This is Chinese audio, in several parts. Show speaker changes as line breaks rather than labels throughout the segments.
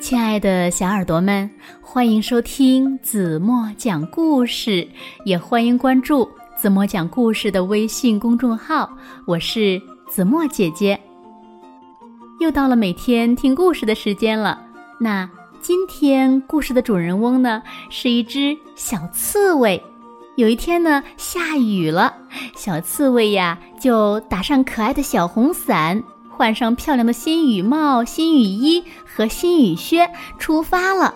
亲爱的小耳朵们，欢迎收听子墨讲故事，也欢迎关注子墨讲故事的微信公众号。我是子墨姐姐。又到了每天听故事的时间了。那今天故事的主人翁呢，是一只小刺猬。有一天呢，下雨了，小刺猬呀就打上可爱的小红伞。换上漂亮的新雨帽、新雨衣和新雨靴，出发了。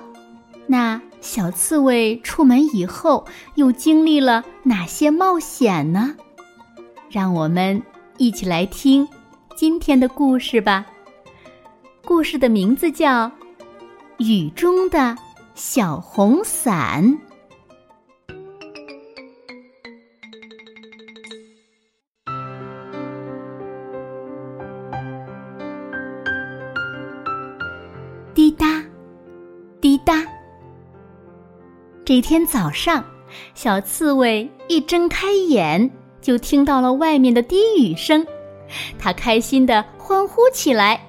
那小刺猬出门以后，又经历了哪些冒险呢？让我们一起来听今天的故事吧。故事的名字叫《雨中的小红伞》。这天早上，小刺猬一睁开眼，就听到了外面的低雨声，它开心的欢呼起来：“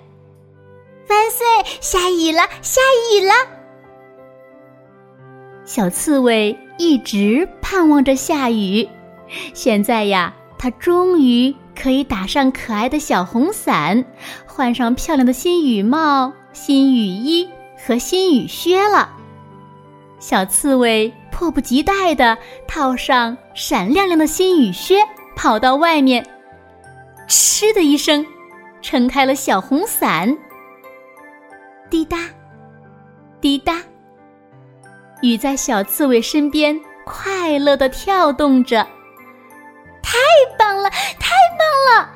万岁！下雨了，下雨了！”
小刺猬一直盼望着下雨，现在呀，它终于可以打上可爱的小红伞，换上漂亮的新雨帽。新雨衣和新雨靴了，小刺猬迫不及待地套上闪亮亮的新雨靴，跑到外面，嗤的一声，撑开了小红伞。滴答，滴答，雨在小刺猬身边快乐地跳动着，
太棒了，太棒了！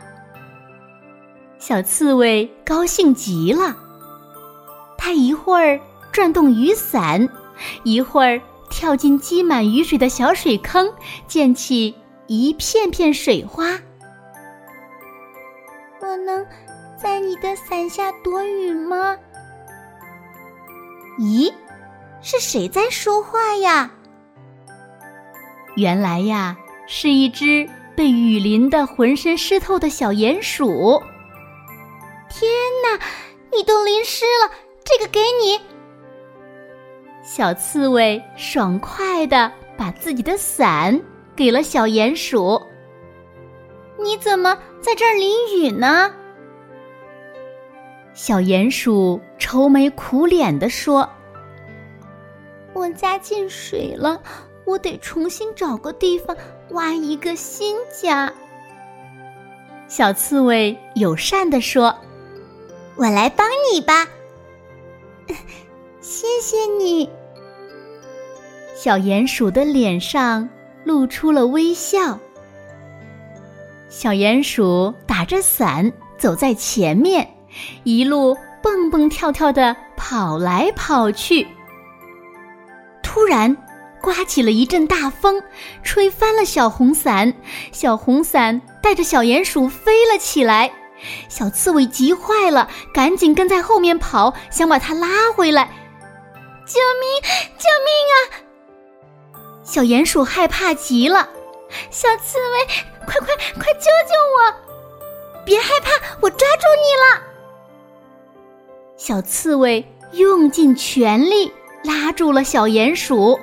小刺猬高兴极了。它一会儿转动雨伞，一会儿跳进积满雨水的小水坑，溅起一片片水花。
我能在你的伞下躲雨吗？咦，是谁在说话呀？
原来呀，是一只被雨淋得浑身湿透的小鼹鼠。
天哪，你都淋湿了！这个给你，
小刺猬爽快的把自己的伞给了小鼹鼠。
你怎么在这儿淋雨呢？
小鼹鼠愁眉苦脸的说：“
我家进水了，我得重新找个地方挖一个新家。”
小刺猬友善的说：“
我来帮你吧。”谢谢你，
小鼹鼠的脸上露出了微笑。小鼹鼠打着伞走在前面，一路蹦蹦跳跳的跑来跑去。突然，刮起了一阵大风，吹翻了小红伞，小红伞带着小鼹鼠飞了起来。小刺猬急坏了，赶紧跟在后面跑，想把它拉回来。
救命！救命啊！
小鼹鼠害怕极了。
小刺猬，快快快救救我！别害怕，我抓住你了。
小刺猬用尽全力拉住了小鼹鼠，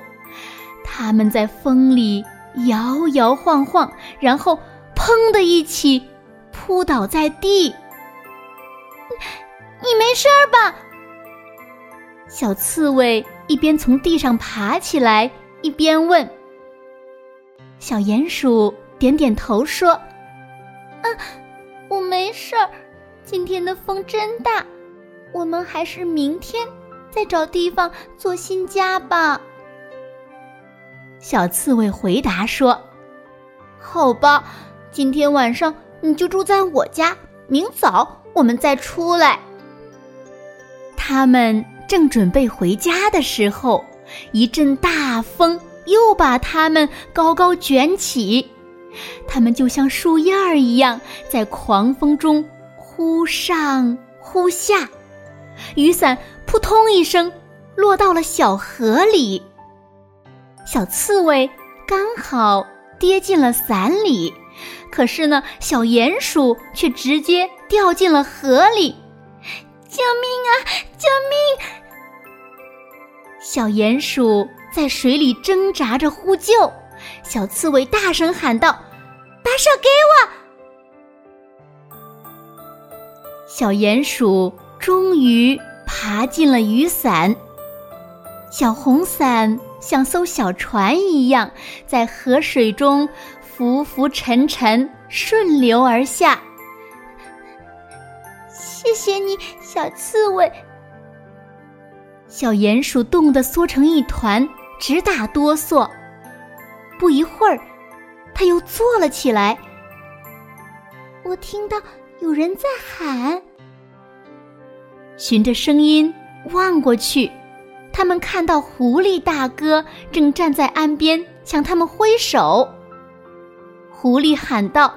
他们在风里摇摇晃晃，然后砰的一起。扑倒在地，
你没事儿吧？
小刺猬一边从地上爬起来，一边问。小鼹鼠点点头说：“
嗯，我没事儿。今天的风真大，我们还是明天再找地方做新家吧。”
小刺猬回答说：“
好吧，今天晚上。”你就住在我家，明早我们再出来。
他们正准备回家的时候，一阵大风又把它们高高卷起，它们就像树叶儿一样，在狂风中忽上忽下。雨伞扑通一声落到了小河里，小刺猬刚好跌进了伞里。可是呢，小鼹鼠却直接掉进了河里！
救命啊！救命！
小鼹鼠在水里挣扎着呼救，小刺猬大声喊道：“把手给我！”小鼹鼠终于爬进了雨伞，小红伞像艘小船一样，在河水中浮浮沉沉，顺流而下。谢谢你，小刺猬。小鼹鼠冻得缩成一团，直打哆嗦。不一会儿，它又坐了起来。我听到有人在喊，循着声音望过去，他们看到狐狸大哥正站在岸边向他们挥手。狐狸喊道：“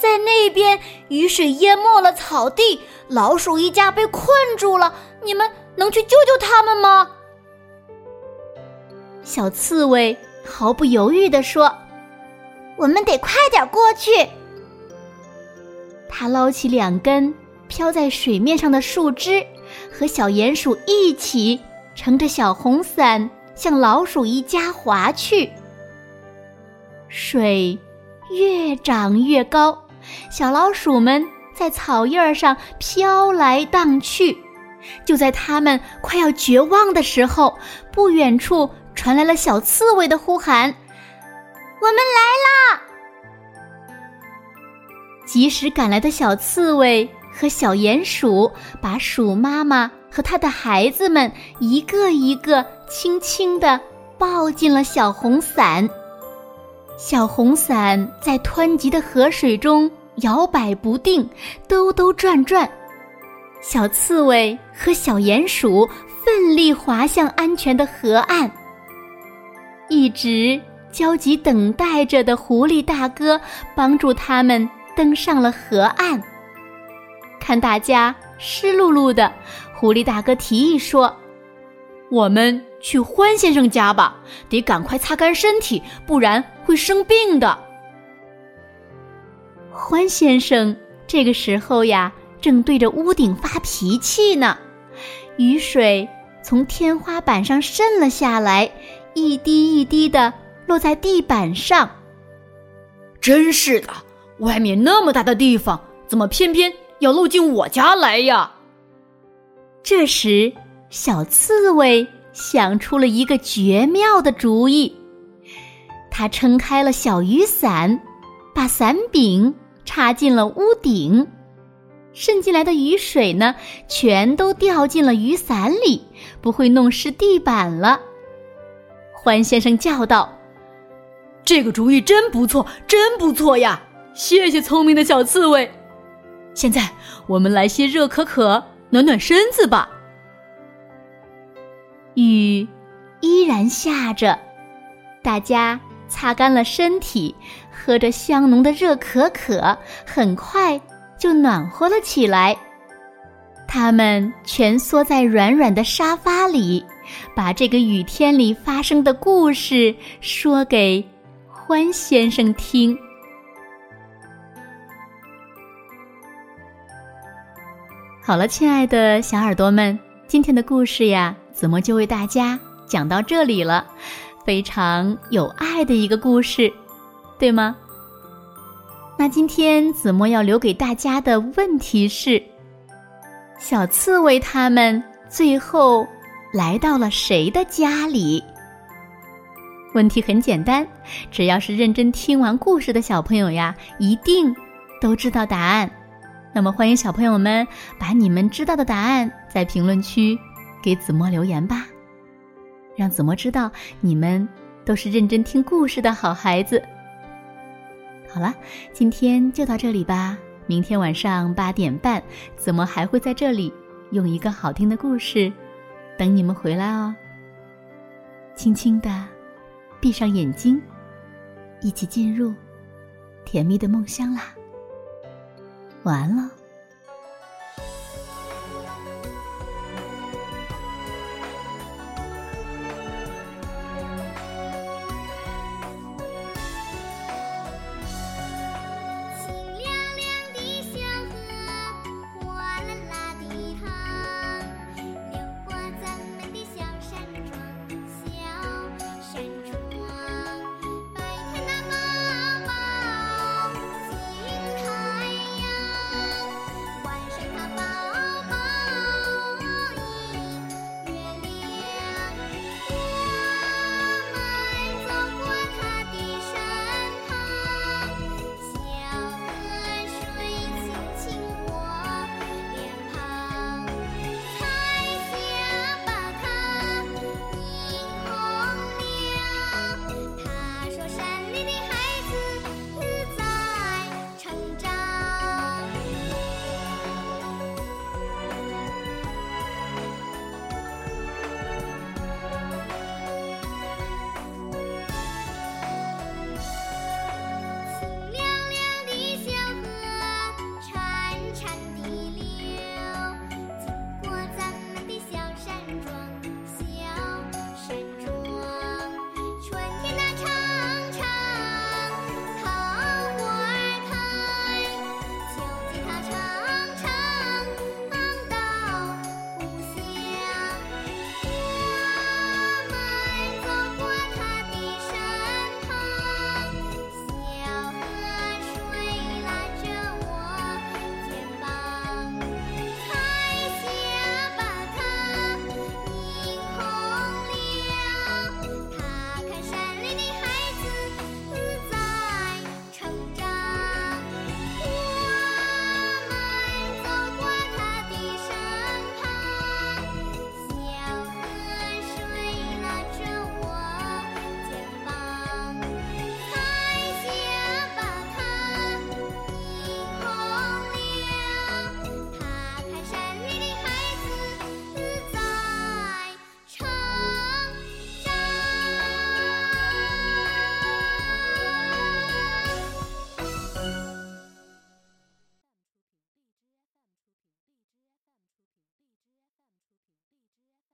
在那边，雨水淹没了草地，老鼠一家被困住了，你们。”能去救救他们吗？小刺猬毫不犹豫地说：“我们得快点过去。”他捞起两根飘在水面上的树枝，和小鼹鼠一起乘着小红伞向老鼠一家划去。水越涨越高，小老鼠们在草叶上飘来荡去。就在他们快要绝望的时候，不远处传来了小刺猬的呼喊：“我们来啦！”及时赶来的小刺猬和小鼹鼠把鼠妈妈和它的孩子们一个一个轻轻地抱进了小红伞。小红伞在湍急的河水中摇摆不定，兜兜转转。小刺猬和小鼹鼠奋力滑向安全的河岸。一直焦急等待着的狐狸大哥帮助他们登上了河岸。看大家湿漉漉的，狐狸大哥提议说：“
我们去欢先生家吧，得赶快擦干身体，不然会生病的。”
欢先生这个时候呀。正对着屋顶发脾气呢，雨水从天花板上渗了下来，一滴一滴的落在地板上。
真是的，外面那么大的地方，怎么偏偏要漏进我家来呀？
这时，小刺猬想出了一个绝妙的主意，他撑开了小雨伞，把伞柄插进了屋顶。渗进来的雨水呢，全都掉进了雨伞里，不会弄湿地板了。欢先生叫道：“
这个主意真不错，真不错呀！谢谢聪明的小刺猬。现在我们来些热可可，暖暖身子吧。”
雨依然下着，大家擦干了身体，喝着香浓的热可可，很快。就暖和了起来。他们蜷缩在软软的沙发里，把这个雨天里发生的故事说给欢先生听。好了，亲爱的小耳朵们，今天的故事呀，子墨就为大家讲到这里了。非常有爱的一个故事，对吗？那今天子墨要留给大家的问题是：小刺猬他们最后来到了谁的家里？问题很简单，只要是认真听完故事的小朋友呀，一定都知道答案。那么欢迎小朋友们把你们知道的答案在评论区给子墨留言吧，让子墨知道你们都是认真听故事的好孩子。好了，今天就到这里吧。明天晚上八点半，怎么还会在这里用一个好听的故事等你们回来哦。轻轻的闭上眼睛，一起进入甜蜜的梦乡啦。晚安了。